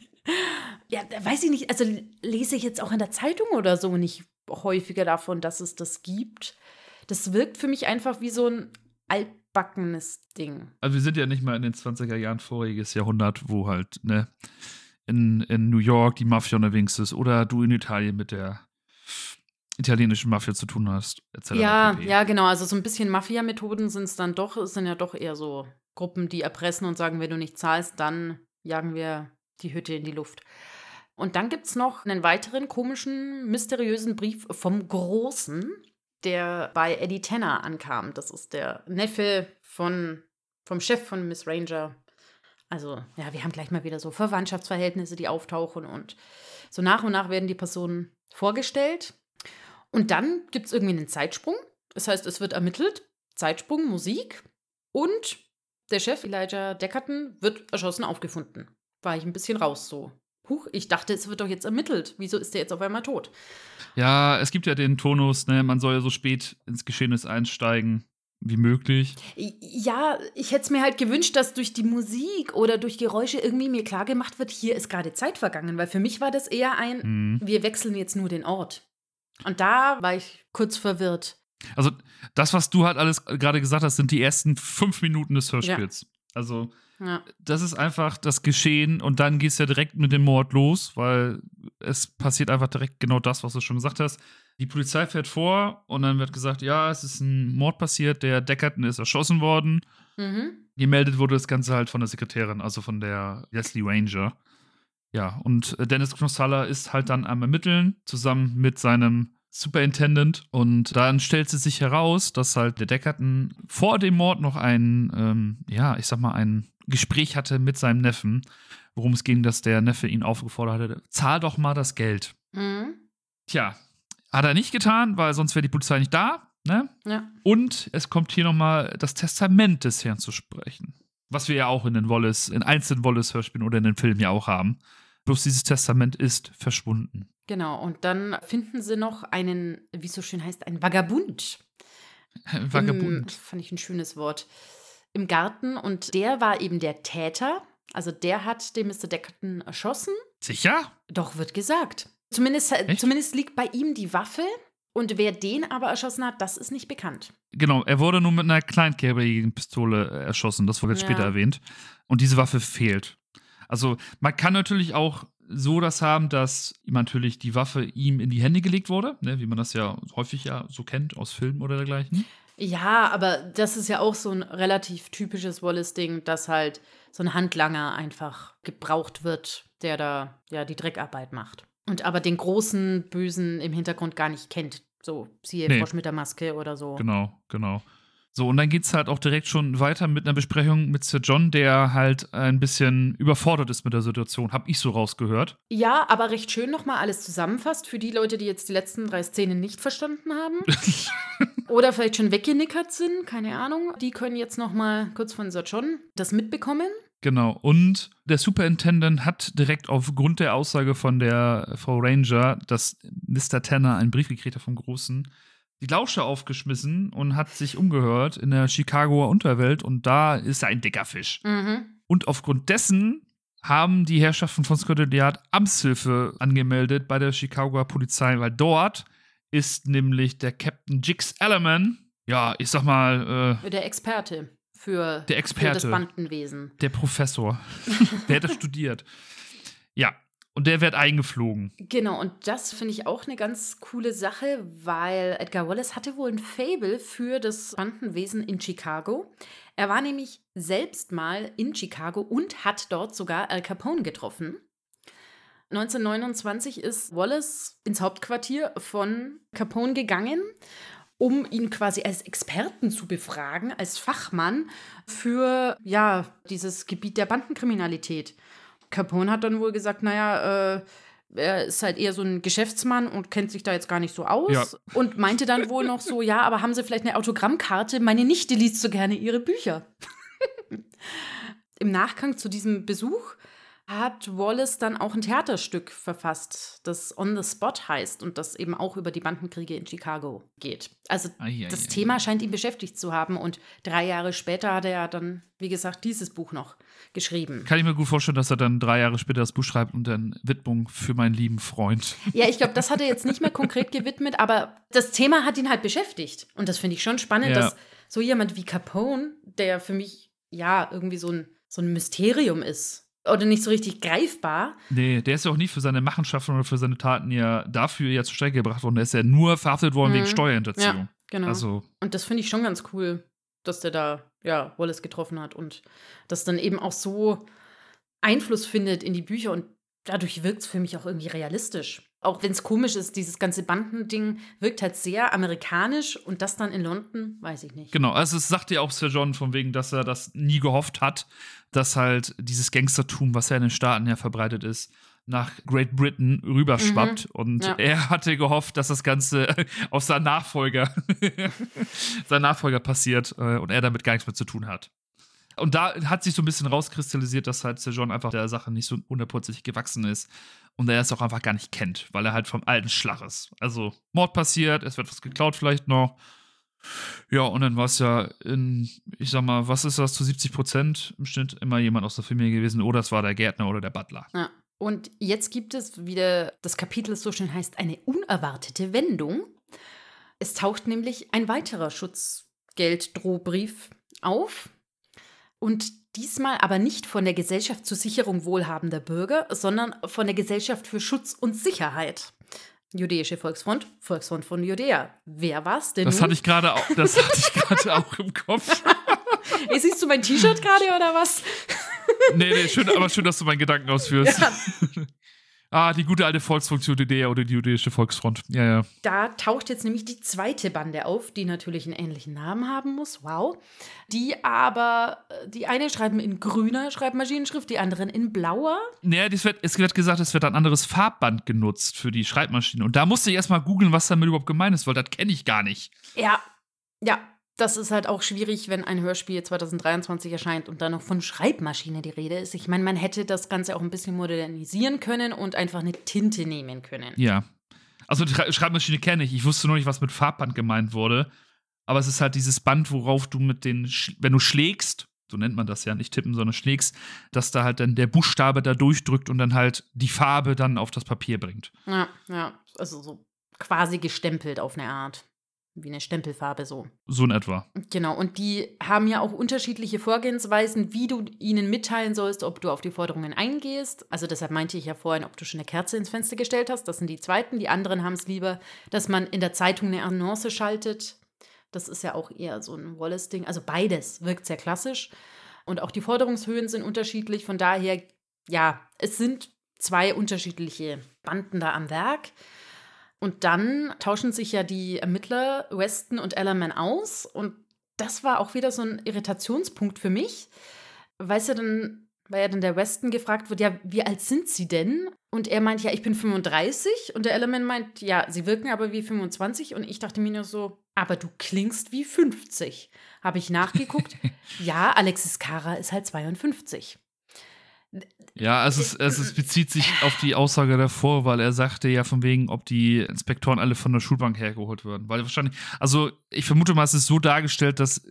Speaker 3: Ja, weiß ich nicht. Also lese ich jetzt auch in der Zeitung oder so nicht häufiger davon, dass es das gibt. Das wirkt für mich einfach wie so ein altbackenes Ding.
Speaker 2: Also wir sind ja nicht mal in den 20er Jahren voriges Jahrhundert, wo halt, ne, in, in New York die Mafia unterwegs ist oder du in Italien mit der italienischen Mafia zu tun hast, etc.
Speaker 3: Ja,
Speaker 2: pp.
Speaker 3: ja, genau. Also so ein bisschen Mafia-Methoden sind es dann doch, es sind ja doch eher so Gruppen, die erpressen und sagen, wenn du nicht zahlst, dann jagen wir die Hütte in die Luft. Und dann gibt es noch einen weiteren komischen, mysteriösen Brief vom Großen, der bei Eddie Tanner ankam. Das ist der Neffe von, vom Chef von Miss Ranger. Also, ja, wir haben gleich mal wieder so Verwandtschaftsverhältnisse, die auftauchen und so nach und nach werden die Personen vorgestellt. Und dann gibt es irgendwie einen Zeitsprung. Das heißt, es wird ermittelt, Zeitsprung, Musik und der Chef, Elijah Deckerton, wird erschossen aufgefunden. War ich ein bisschen raus so. Huch, ich dachte, es wird doch jetzt ermittelt. Wieso ist der jetzt auf einmal tot?
Speaker 2: Ja, es gibt ja den Tonus, ne, man soll ja so spät ins Geschehnis einsteigen wie möglich.
Speaker 3: Ja, ich hätte es mir halt gewünscht, dass durch die Musik oder durch Geräusche irgendwie mir klar gemacht wird, hier ist gerade Zeit vergangen, weil für mich war das eher ein, mhm. wir wechseln jetzt nur den Ort. Und da war ich kurz verwirrt.
Speaker 2: Also, das, was du halt alles gerade gesagt hast, sind die ersten fünf Minuten des Hörspiels. Ja. Also, ja. das ist einfach das Geschehen und dann geht es ja direkt mit dem Mord los, weil es passiert einfach direkt genau das, was du schon gesagt hast. Die Polizei fährt vor und dann wird gesagt, ja, es ist ein Mord passiert, der Deckerton ist erschossen worden. Mhm. Gemeldet wurde das Ganze halt von der Sekretärin, also von der Leslie Ranger. Ja, und Dennis Knossalla ist halt dann am Ermitteln, zusammen mit seinem Superintendent. Und dann stellt sie sich heraus, dass halt der Deckerton vor dem Mord noch ein, ähm, ja, ich sag mal, ein Gespräch hatte mit seinem Neffen, worum es ging, dass der Neffe ihn aufgefordert hatte, zahl doch mal das Geld. Mhm. Tja, hat er nicht getan, weil sonst wäre die Polizei nicht da. Ne? Ja. Und es kommt hier nochmal das Testament des Herrn zu sprechen. Was wir ja auch in den Wallace, in einzelnen Wallace-Hörspielen oder in den Filmen ja auch haben. Bloß dieses Testament ist verschwunden.
Speaker 3: Genau, und dann finden sie noch einen, wie es so schön heißt, einen Vagabund.
Speaker 2: Vagabund. Im,
Speaker 3: fand ich ein schönes Wort. Im Garten und der war eben der Täter. Also der hat den Mr. Deckerton erschossen.
Speaker 2: Sicher?
Speaker 3: Doch, wird gesagt. Zumindest, zumindest liegt bei ihm die Waffe. Und wer den aber erschossen hat, das ist nicht bekannt.
Speaker 2: Genau, er wurde nur mit einer kleinkalibrigen Pistole erschossen, das wurde jetzt ja. später erwähnt. Und diese Waffe fehlt. Also man kann natürlich auch so das haben, dass ihm natürlich die Waffe ihm in die Hände gelegt wurde, ne, wie man das ja häufig ja so kennt aus Filmen oder dergleichen.
Speaker 3: Ja, aber das ist ja auch so ein relativ typisches Wallace-Ding, dass halt so ein Handlanger einfach gebraucht wird, der da ja die Dreckarbeit macht. Und aber den großen Bösen im Hintergrund gar nicht kennt. So, siehe nee. Frosch mit der Maske oder so.
Speaker 2: Genau, genau. So, und dann geht es halt auch direkt schon weiter mit einer Besprechung mit Sir John, der halt ein bisschen überfordert ist mit der Situation, hab ich so rausgehört.
Speaker 3: Ja, aber recht schön nochmal alles zusammenfasst für die Leute, die jetzt die letzten drei Szenen nicht verstanden haben. Oder vielleicht schon weggenickert sind, keine Ahnung. Die können jetzt nochmal kurz von Sir John das mitbekommen.
Speaker 2: Genau. Und der Superintendent hat direkt aufgrund der Aussage von der Frau Ranger, dass Mr. Tanner einen Brief gekriegt hat vom Großen, die Lausche aufgeschmissen und hat sich umgehört in der Chicagoer Unterwelt und da ist ein dicker Fisch. Mhm. Und aufgrund dessen haben die Herrschaften von Scotland Yard Amtshilfe angemeldet bei der Chicagoer Polizei, weil dort ist nämlich der Captain Jix Ellerman, ja, ich sag mal.
Speaker 3: Äh, der Experte für,
Speaker 2: der Experte,
Speaker 3: für das Bandenwesen.
Speaker 2: Der Professor. der das studiert. Ja, und der wird eingeflogen.
Speaker 3: Genau, und das finde ich auch eine ganz coole Sache, weil Edgar Wallace hatte wohl ein Fable für das Bandenwesen in Chicago. Er war nämlich selbst mal in Chicago und hat dort sogar Al Capone getroffen. 1929 ist Wallace ins Hauptquartier von Capone gegangen um ihn quasi als Experten zu befragen, als Fachmann für ja, dieses Gebiet der Bandenkriminalität. Capone hat dann wohl gesagt, naja, äh, er ist halt eher so ein Geschäftsmann und kennt sich da jetzt gar nicht so aus. Ja. Und meinte dann wohl noch so, ja, aber haben Sie vielleicht eine Autogrammkarte? Meine Nichte liest so gerne Ihre Bücher. Im Nachgang zu diesem Besuch hat Wallace dann auch ein Theaterstück verfasst, das On the Spot heißt und das eben auch über die Bandenkriege in Chicago geht. Also ai, ai, das ai, Thema scheint ihn beschäftigt zu haben und drei Jahre später hat er ja dann, wie gesagt, dieses Buch noch geschrieben.
Speaker 2: Kann ich mir gut vorstellen, dass er dann drei Jahre später das Buch schreibt und dann Widmung für meinen lieben Freund.
Speaker 3: Ja, ich glaube, das hat er jetzt nicht mehr konkret gewidmet, aber das Thema hat ihn halt beschäftigt und das finde ich schon spannend, ja. dass so jemand wie Capone, der für mich ja irgendwie so ein, so ein Mysterium ist, oder nicht so richtig greifbar.
Speaker 2: Nee, der ist ja auch nie für seine Machenschaften oder für seine Taten ja dafür ja zur Strecke gebracht worden. Der ist ja nur verhaftet worden mhm. wegen Steuerhinterziehung. Ja,
Speaker 3: genau. Also. Und das finde ich schon ganz cool, dass der da, ja, Wallace getroffen hat und das dann eben auch so Einfluss findet in die Bücher und dadurch wirkt es für mich auch irgendwie realistisch. Auch wenn es komisch ist, dieses ganze Bandending wirkt halt sehr amerikanisch und das dann in London, weiß ich nicht.
Speaker 2: Genau, also es sagt ja auch Sir John von wegen, dass er das nie gehofft hat, dass halt dieses Gangstertum, was ja in den Staaten ja verbreitet ist, nach Great Britain rüberschwappt. Mhm. Und ja. er hatte gehofft, dass das Ganze aus seinem Nachfolger, sein Nachfolger passiert äh, und er damit gar nichts mehr zu tun hat. Und da hat sich so ein bisschen rauskristallisiert, dass halt Sir John einfach der Sache nicht so hundertprozentig gewachsen ist und er es auch einfach gar nicht kennt, weil er halt vom alten Schlag ist. Also Mord passiert, es wird was geklaut vielleicht noch. Ja, und dann war es ja in, ich sag mal, was ist das, zu 70 Prozent im Schnitt immer jemand aus der Familie gewesen oder es war der Gärtner oder der Butler.
Speaker 3: Ja. Und jetzt gibt es wieder, das Kapitel so schön heißt, eine unerwartete Wendung. Es taucht nämlich ein weiterer Schutzgelddrohbrief auf. Und diesmal aber nicht von der Gesellschaft zur Sicherung wohlhabender Bürger, sondern von der Gesellschaft für Schutz und Sicherheit. Jüdische Volksfront, Volksfront von Judäa. Wer war's denn?
Speaker 2: Das
Speaker 3: nun?
Speaker 2: hatte ich gerade auch, das hatte ich gerade auch im Kopf.
Speaker 3: Ey, siehst du mein T-Shirt gerade oder was?
Speaker 2: nee, nee, schön, aber schön, dass du meinen Gedanken ausführst.
Speaker 3: Ja.
Speaker 2: Ah, die gute alte Volksfunktion Judäa oder die jüdische Volksfront. Ja, ja.
Speaker 3: Da taucht jetzt nämlich die zweite Bande auf, die natürlich einen ähnlichen Namen haben muss. Wow. Die aber, äh, die eine schreiben in grüner Schreibmaschinenschrift, die anderen in blauer.
Speaker 2: Naja, das wird, es wird gesagt, es wird ein anderes Farbband genutzt für die Schreibmaschine. Und da musste ich erstmal googeln, was damit überhaupt gemeint ist, weil das kenne ich gar nicht.
Speaker 3: Ja, ja. Das ist halt auch schwierig, wenn ein Hörspiel 2023 erscheint und dann noch von Schreibmaschine die Rede ist. Ich meine, man hätte das Ganze auch ein bisschen modernisieren können und einfach eine Tinte nehmen können.
Speaker 2: Ja. Also die Schre- Schreibmaschine kenne ich. Ich wusste nur nicht, was mit Farbband gemeint wurde. Aber es ist halt dieses Band, worauf du mit den, Sch- wenn du schlägst, so nennt man das ja, nicht tippen, sondern schlägst, dass da halt dann der Buchstabe da durchdrückt und dann halt die Farbe dann auf das Papier bringt.
Speaker 3: Ja, ja. Also so quasi gestempelt auf eine Art. Wie eine Stempelfarbe so.
Speaker 2: So in etwa.
Speaker 3: Genau, und die haben ja auch unterschiedliche Vorgehensweisen, wie du ihnen mitteilen sollst, ob du auf die Forderungen eingehst. Also deshalb meinte ich ja vorhin, ob du schon eine Kerze ins Fenster gestellt hast. Das sind die zweiten. Die anderen haben es lieber, dass man in der Zeitung eine Annonce schaltet. Das ist ja auch eher so ein Wallace-Ding. Also beides wirkt sehr klassisch. Und auch die Forderungshöhen sind unterschiedlich. Von daher, ja, es sind zwei unterschiedliche Banden da am Werk. Und dann tauschen sich ja die Ermittler Weston und Ellerman aus. Und das war auch wieder so ein Irritationspunkt für mich. Weißt du, dann, weil ja dann der Weston gefragt wird, ja, wie alt sind sie denn? Und er meint, ja, ich bin 35. Und der Ellerman meint, ja, sie wirken aber wie 25. Und ich dachte mir nur so, aber du klingst wie 50. Habe ich nachgeguckt. ja, Alexis Kara ist halt 52.
Speaker 2: Ja, es, es, es bezieht sich auf die Aussage davor, weil er sagte ja von wegen, ob die Inspektoren alle von der Schulbank hergeholt würden. Weil wahrscheinlich, also ich vermute mal, es ist so dargestellt, dass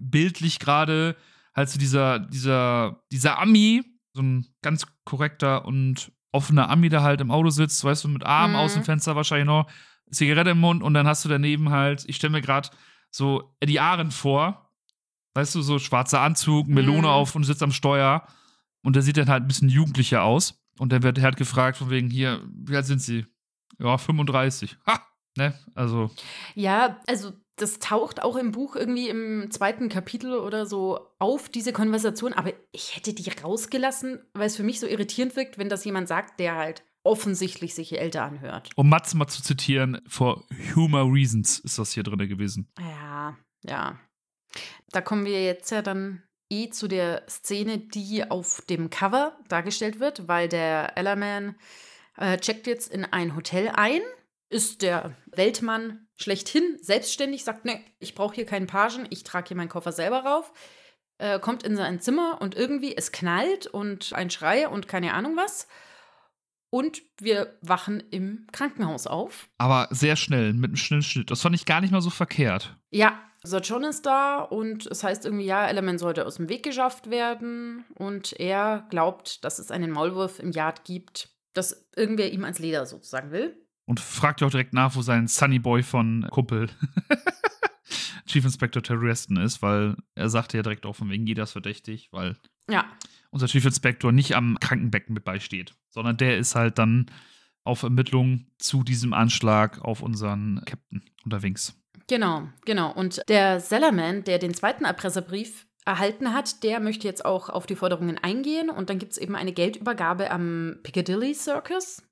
Speaker 2: bildlich gerade halt so dieser, dieser, dieser Ami, so ein ganz korrekter und offener Ami, der halt im Auto sitzt, weißt du, mit Arm
Speaker 3: Mhm.
Speaker 2: aus dem Fenster wahrscheinlich noch, Zigarette im Mund und dann hast du daneben halt, ich stelle mir gerade so Eddie Arendt vor, weißt du, so schwarzer Anzug, Melone
Speaker 3: Mhm.
Speaker 2: auf und sitzt am Steuer. Und der sieht dann halt ein bisschen jugendlicher aus. Und dann wird halt gefragt, von wegen, hier, wie alt sind sie? Ja, 35. Ha! Ne? Also,
Speaker 3: Ja, also das taucht auch im Buch irgendwie im zweiten Kapitel oder so auf, diese Konversation. Aber ich hätte die rausgelassen, weil es für mich so irritierend wirkt, wenn das jemand sagt, der halt offensichtlich sich älter anhört.
Speaker 2: um Mats mal zu zitieren, for humor reasons ist das hier drin gewesen.
Speaker 3: Ja, ja. Da kommen wir jetzt ja dann eh zu der Szene, die auf dem Cover dargestellt wird, weil der Ellerman äh, checkt jetzt in ein Hotel ein, ist der Weltmann schlechthin selbstständig, sagt, ne, ich brauche hier keinen Pagen, ich trage hier meinen Koffer selber rauf, äh, kommt in sein Zimmer und irgendwie es knallt und ein Schrei und keine Ahnung was. Und wir wachen im Krankenhaus auf.
Speaker 2: Aber sehr schnell, mit einem schnellen Schnitt. Das fand ich gar nicht mal so verkehrt.
Speaker 3: Ja, Sir John ist da und es heißt irgendwie, ja, Element sollte aus dem Weg geschafft werden und er glaubt, dass es einen Maulwurf im Yard gibt, das irgendwer ihm ans Leder sozusagen will.
Speaker 2: Und fragt ja auch direkt nach, wo sein Sunny Boy von Kumpel Chief Inspector Terry Reston ist, weil er sagte ja direkt auch von wegen, jeder ist verdächtig, weil
Speaker 3: Ja,
Speaker 2: unser Chief Inspector nicht am Krankenbecken mit beisteht, sondern der ist halt dann auf Ermittlung zu diesem Anschlag auf unseren Captain unterwegs.
Speaker 3: Genau, genau. Und der Sellerman, der den zweiten Erpresserbrief erhalten hat, der möchte jetzt auch auf die Forderungen eingehen und dann gibt es eben eine Geldübergabe am Piccadilly Circus.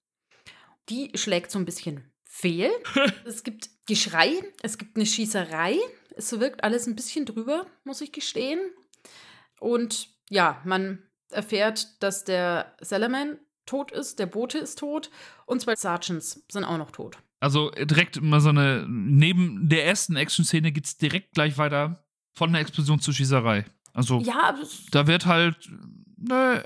Speaker 3: Die schlägt so ein bisschen fehl. es gibt Geschrei, es gibt eine Schießerei. Es wirkt alles ein bisschen drüber, muss ich gestehen. Und ja, man erfährt, dass der Salaman tot ist, der Bote ist tot und zwei Sergeants sind auch noch tot.
Speaker 2: Also direkt mal so eine, neben der ersten Action-Szene geht es direkt gleich weiter von der Explosion zur Schießerei. Also
Speaker 3: Ja,
Speaker 2: da wird halt, ne,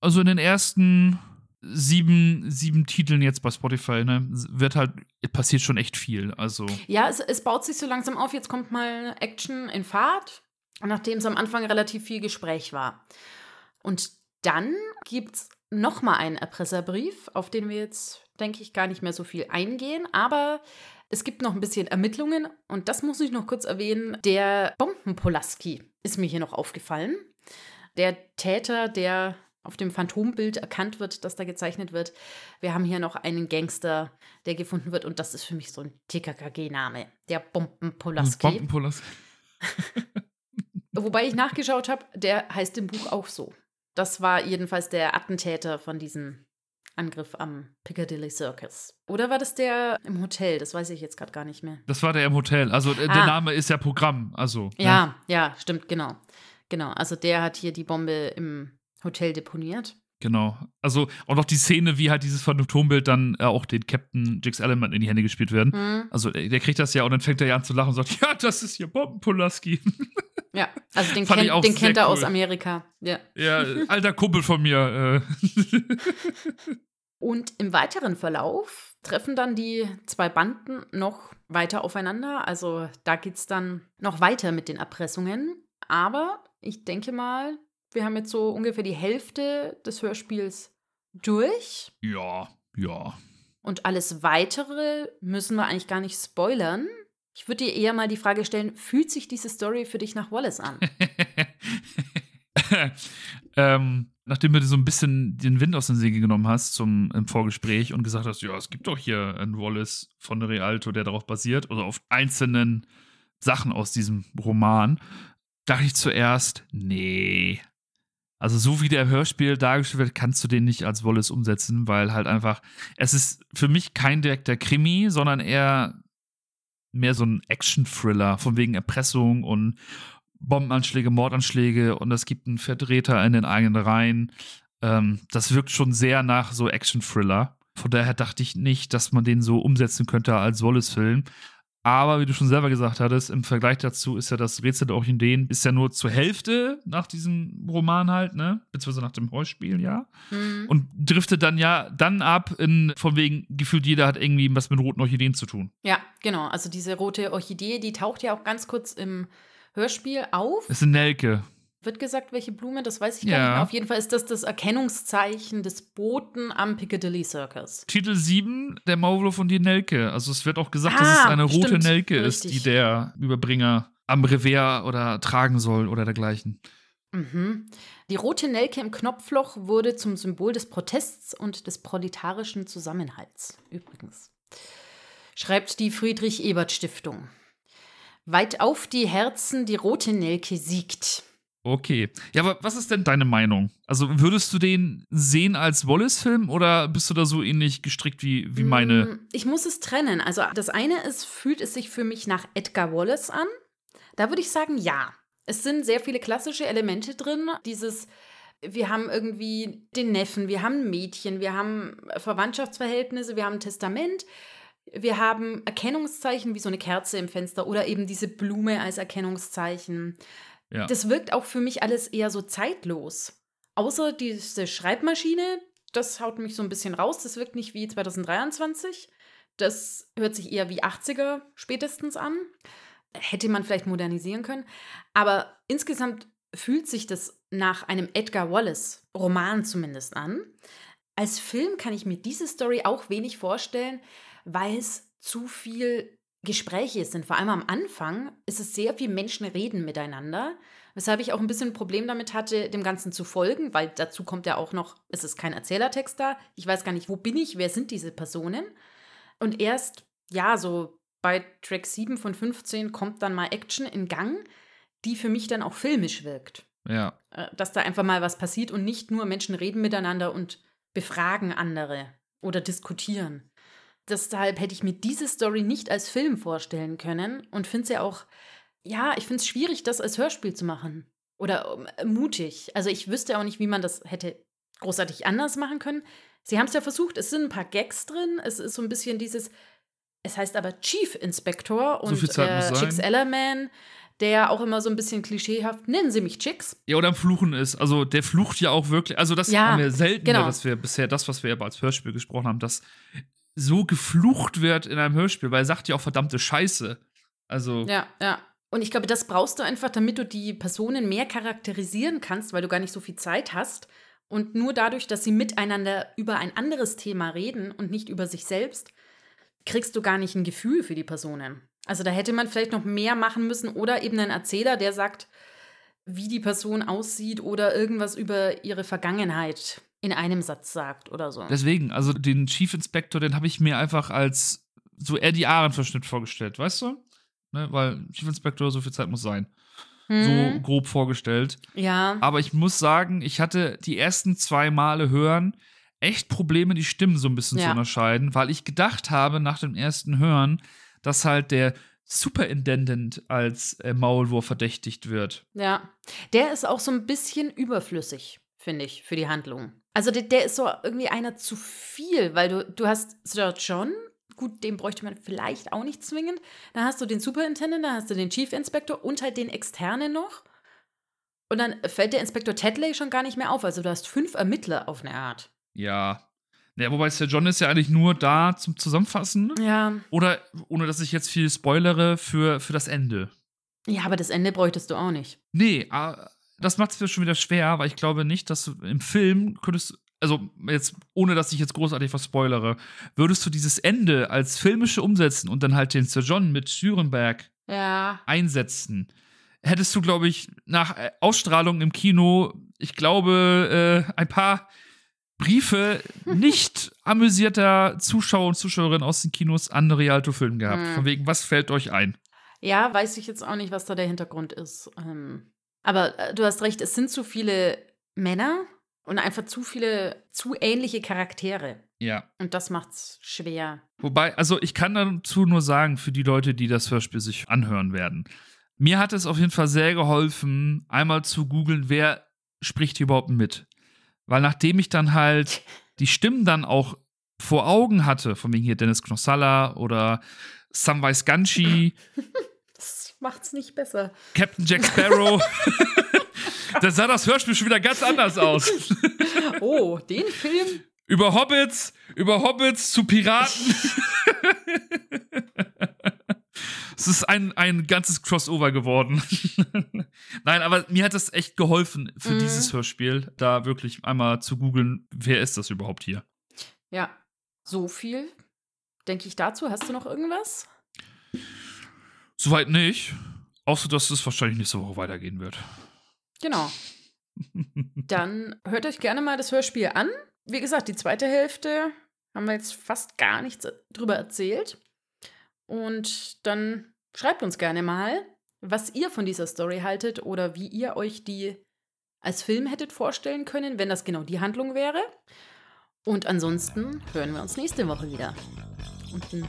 Speaker 2: also in den ersten sieben, sieben Titeln jetzt bei Spotify, ne, wird halt, passiert schon echt viel. Also,
Speaker 3: ja es, es baut sich so langsam auf. Jetzt kommt mal Action in Fahrt, nachdem es am Anfang relativ viel Gespräch war. Und dann gibt es nochmal einen Erpresserbrief, auf den wir jetzt, denke ich, gar nicht mehr so viel eingehen. Aber es gibt noch ein bisschen Ermittlungen und das muss ich noch kurz erwähnen. Der Bombenpolaski ist mir hier noch aufgefallen. Der Täter, der auf dem Phantombild erkannt wird, das da gezeichnet wird. Wir haben hier noch einen Gangster, der gefunden wird und das ist für mich so ein TKKG-Name. Der Bombenpolaski.
Speaker 2: Bombenpolaski.
Speaker 3: Wobei ich nachgeschaut habe, der heißt im Buch auch so. Das war jedenfalls der Attentäter von diesem Angriff am Piccadilly Circus. Oder war das der im Hotel? Das weiß ich jetzt gerade gar nicht mehr.
Speaker 2: Das war der im Hotel. Also äh, der
Speaker 3: Ah.
Speaker 2: Name ist ja Programm. Also. ne?
Speaker 3: Ja, ja, stimmt, genau. Genau, also der hat hier die Bombe im Hotel deponiert.
Speaker 2: Genau. Also auch noch die Szene, wie halt dieses Phantombild dann äh, auch den Captain Jix Element in die Hände gespielt werden.
Speaker 3: Hm.
Speaker 2: Also der kriegt das ja und dann fängt er ja an zu lachen und sagt, ja, das ist hier Bombenpolaski.
Speaker 3: Ja, also den, kennt, den kennt er aus
Speaker 2: cool.
Speaker 3: Amerika. Ja.
Speaker 2: ja, alter Kumpel von mir. Äh.
Speaker 3: Und im weiteren Verlauf treffen dann die zwei Banden noch weiter aufeinander. Also da geht es dann noch weiter mit den Erpressungen. Aber ich denke mal, wir haben jetzt so ungefähr die Hälfte des Hörspiels durch.
Speaker 2: ja, ja.
Speaker 3: Und alles Weitere müssen wir eigentlich gar nicht spoilern. Ich würde dir eher mal die Frage stellen, fühlt sich diese Story für dich nach Wallace an?
Speaker 2: ähm, nachdem du dir so ein bisschen den Wind aus den Segeln genommen hast zum, im Vorgespräch und gesagt hast, ja, es gibt doch hier einen Wallace von Rialto, der darauf basiert, oder auf einzelnen Sachen aus diesem Roman, dachte ich zuerst, nee. Also so wie der Hörspiel dargestellt wird, kannst du den nicht als Wallace umsetzen, weil halt einfach, es ist für mich kein direkter Krimi, sondern eher mehr so ein Action-Thriller, von wegen Erpressung und Bombenanschläge, Mordanschläge und es gibt einen Vertreter in den eigenen Reihen. Ähm, das wirkt schon sehr nach so Action-Thriller. Von daher dachte ich nicht, dass man den so umsetzen könnte als Wallace-Film. Aber wie du schon selber gesagt hattest, im Vergleich dazu ist ja das Rätsel der Orchideen ist ja nur zur Hälfte nach diesem Roman halt, ne? Beziehungsweise nach dem Heuspiel, ja.
Speaker 3: Hm.
Speaker 2: Und driftet dann ja dann ab in, von wegen, gefühlt jeder hat irgendwie was mit roten Orchideen zu tun.
Speaker 3: Ja, genau. Also diese rote Orchidee, die taucht ja auch ganz kurz im Hörspiel auf.
Speaker 2: Es ist eine Nelke.
Speaker 3: Wird gesagt, welche Blume, das weiß ich
Speaker 2: Ja.
Speaker 3: gar nicht mehr. Auf jeden Fall ist das das Erkennungszeichen des Boten am Piccadilly Circus.
Speaker 2: Titel 7, der Maulwurf und die Nelke. Also es wird auch gesagt, dass
Speaker 3: Ah,
Speaker 2: es eine rote
Speaker 3: stimmt.
Speaker 2: Nelke ist,
Speaker 3: Richtig.
Speaker 2: die der Überbringer am Revers oder tragen soll oder dergleichen.
Speaker 3: Mhm. Die rote Nelke im Knopfloch wurde zum Symbol des Protests und des proletarischen Zusammenhalts. Übrigens. Schreibt die Friedrich-Ebert-Stiftung. Weit auf die Herzen, die rote Nelke siegt.
Speaker 2: Okay. Ja, aber was ist denn deine Meinung? Also würdest du den sehen als Wallace-Film oder bist du da so ähnlich gestrickt wie, wie meine?
Speaker 3: Mm, Ich muss es trennen. Also das eine ist, fühlt es sich für mich nach Edgar Wallace an? Da würde ich sagen, ja. Es sind sehr viele klassische Elemente drin. Dieses, wir haben irgendwie den Neffen, wir haben ein Mädchen, wir haben Verwandtschaftsverhältnisse, wir haben ein Testament, wir haben Erkennungszeichen wie so eine Kerze im Fenster oder eben diese Blume als Erkennungszeichen.
Speaker 2: Ja.
Speaker 3: Das wirkt auch für mich alles eher so zeitlos. Außer diese Schreibmaschine, das haut mich so ein bisschen raus. Das wirkt nicht wie 2023. Das hört sich eher wie 80er spätestens an. Hätte man vielleicht modernisieren können. Aber insgesamt fühlt sich das nach einem Edgar Wallace-Roman zumindest an. Als Film kann ich mir diese Story auch wenig vorstellen, weil es zu viel Gespräche sind. Vor allem am Anfang ist es sehr viel Menschen reden miteinander, weshalb ich auch ein bisschen ein Problem damit hatte, dem Ganzen zu folgen, weil dazu kommt ja auch noch, es ist kein Erzählertext da. Ich weiß gar nicht, wo bin ich, wer sind diese Personen? Und erst, ja, so bei Track 7 von 15 kommt dann mal Action in Gang, die für mich dann auch filmisch wirkt.
Speaker 2: Ja.
Speaker 3: Äh, Dass da einfach mal was passiert und nicht nur Menschen reden miteinander und befragen andere oder diskutieren. Deshalb hätte ich mir diese Story nicht als Film vorstellen können und finde es ja auch, ja, ich finde es schwierig, das als Hörspiel zu machen. Oder ähm, mutig. Also ich wüsste auch nicht, wie man das hätte großartig anders machen können. Sie haben es ja versucht, es sind ein paar Gags drin, es ist so ein bisschen dieses, es heißt aber Chief Inspector und
Speaker 2: muss
Speaker 3: äh. Chicks Ellerman. der auch immer so ein bisschen klischeehaft, nennen Sie mich Chicks.
Speaker 2: Ja, oder am Fluchen ist. Also der flucht ja auch wirklich. Also das
Speaker 3: Ja,
Speaker 2: haben wir selten,
Speaker 3: genau.
Speaker 2: dass wir bisher das, was wir aber als Hörspiel gesprochen haben, dass so geflucht wird in einem Hörspiel, weil er sagt ja auch verdammte Scheiße. Also,
Speaker 3: Ja, ja. Und ich glaube, das brauchst du einfach, damit du die Personen mehr charakterisieren kannst, weil du gar nicht so viel Zeit hast. Und nur dadurch, dass sie miteinander über ein anderes Thema reden und nicht über sich selbst, kriegst du gar nicht ein Gefühl für die Personen. Also da hätte man vielleicht noch mehr machen müssen oder eben einen Erzähler, der sagt, wie die Person aussieht oder irgendwas über ihre Vergangenheit in einem Satz sagt oder so.
Speaker 2: deswegen, also den Chief Inspector, den habe ich mir einfach als so Eddie Aaron-Verschnitt vorgestellt, weißt du? Ne, weil Chief Inspector, so viel Zeit muss sein. So
Speaker 3: Hm,
Speaker 2: grob vorgestellt.
Speaker 3: ja.
Speaker 2: Aber ich muss sagen, ich hatte die ersten zwei Male hören echt Probleme, die Stimmen so ein bisschen zu
Speaker 3: Ja.
Speaker 2: unterscheiden, weil ich gedacht habe nach dem ersten Hören, dass halt der Superintendent als äh, Maulwurf verdächtigt wird.
Speaker 3: Ja, der ist auch so ein bisschen überflüssig, finde ich, für die Handlung. Also der, der ist so irgendwie einer zu viel, weil du, du hast Sir John, gut, den bräuchte man vielleicht auch nicht zwingend. Dann hast du den Superintendent, dann hast du den Chief Inspector und halt den Externen noch. Und dann fällt der Inspektor Tedley schon gar nicht mehr auf. Also du hast fünf Ermittler auf eine Art.
Speaker 2: Ja. Ja, wobei Sir John ist ja eigentlich nur da zum Zusammenfassen.
Speaker 3: Ja.
Speaker 2: Oder, ohne dass ich jetzt viel spoilere, für, für das Ende.
Speaker 3: Ja, aber das Ende bräuchtest du auch nicht.
Speaker 2: Nee, ah, das macht es schon wieder schwer, weil ich glaube nicht, dass du im Film könntest, also jetzt, ohne dass ich jetzt großartig was spoilere, würdest du dieses Ende als filmische umsetzen und dann halt den Sir John mit Schürenberg
Speaker 3: Ja.
Speaker 2: einsetzen, hättest du, glaube ich, nach äh, Ausstrahlung im Kino, ich glaube, äh, ein paar Briefe nicht amüsierter Zuschauer und Zuschauerinnen aus den Kinos an Rialto-Filmen gehabt.
Speaker 3: Hm.
Speaker 2: Von wegen, was fällt euch ein?
Speaker 3: Ja, weiß ich jetzt auch nicht, was da der Hintergrund ist. Ähm, aber äh, du hast recht, es sind zu viele Männer und einfach zu viele, zu ähnliche Charaktere.
Speaker 2: Ja.
Speaker 3: Und das macht's schwer.
Speaker 2: Wobei, also ich kann dazu nur sagen, für die Leute, die das Hörspiel sich anhören werden. Mir hat es auf jeden Fall sehr geholfen, einmal zu googeln, wer spricht hier überhaupt mit. Weil nachdem ich dann halt die Stimmen dann auch vor Augen hatte, von wegen hier Dennis Knossalla oder Samwise Ganshi,
Speaker 3: macht's nicht besser.
Speaker 2: Captain Jack Sparrow, da sah das Hörspiel schon wieder ganz anders aus.
Speaker 3: Oh, den Film?
Speaker 2: über Hobbits, über Hobbits zu Piraten. es ist ein, ein ganzes Crossover geworden. Nein, aber mir hat das echt geholfen für
Speaker 3: Mhm.
Speaker 2: dieses Hörspiel, da wirklich einmal zu googeln, wer ist das überhaupt hier?
Speaker 3: Ja, so viel. Denke ich dazu. Hast du noch irgendwas?
Speaker 2: Soweit nicht. Außer, dass es wahrscheinlich nächste Woche weitergehen wird.
Speaker 3: Genau. Dann hört euch gerne mal das Hörspiel an. Wie gesagt, die zweite Hälfte haben wir jetzt fast gar nichts drüber erzählt. Und dann schreibt uns gerne mal, was ihr von dieser Story haltet oder wie ihr euch die als Film hättet vorstellen können, wenn das genau die Handlung wäre. Und ansonsten hören wir uns nächste Woche wieder. Und einen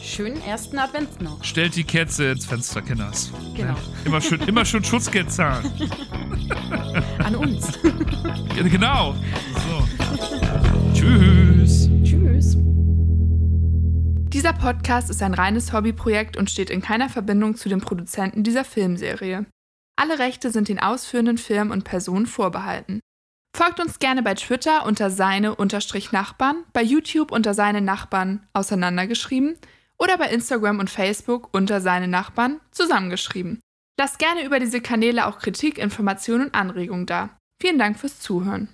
Speaker 3: schönen ersten Advent noch.
Speaker 2: Stellt die Kerze ins Fenster, Kinders.
Speaker 3: Genau.
Speaker 2: Immer schön, immer schön Schutzgeld zahlen.
Speaker 3: An uns.
Speaker 2: Ja, genau. So. Tschüss.
Speaker 3: Tschüss.
Speaker 4: Dieser Podcast ist ein reines Hobbyprojekt und steht in keiner Verbindung zu den Produzenten dieser Filmserie. Alle Rechte sind den ausführenden Firmen und Personen vorbehalten. Folgt uns gerne bei Twitter unter seine-nachbarn, bei YouTube unter seine Nachbarn auseinandergeschrieben oder bei Instagram und Facebook unter seine Nachbarn zusammengeschrieben. Lasst gerne über diese Kanäle auch Kritik, Informationen und Anregungen da. Vielen Dank fürs Zuhören.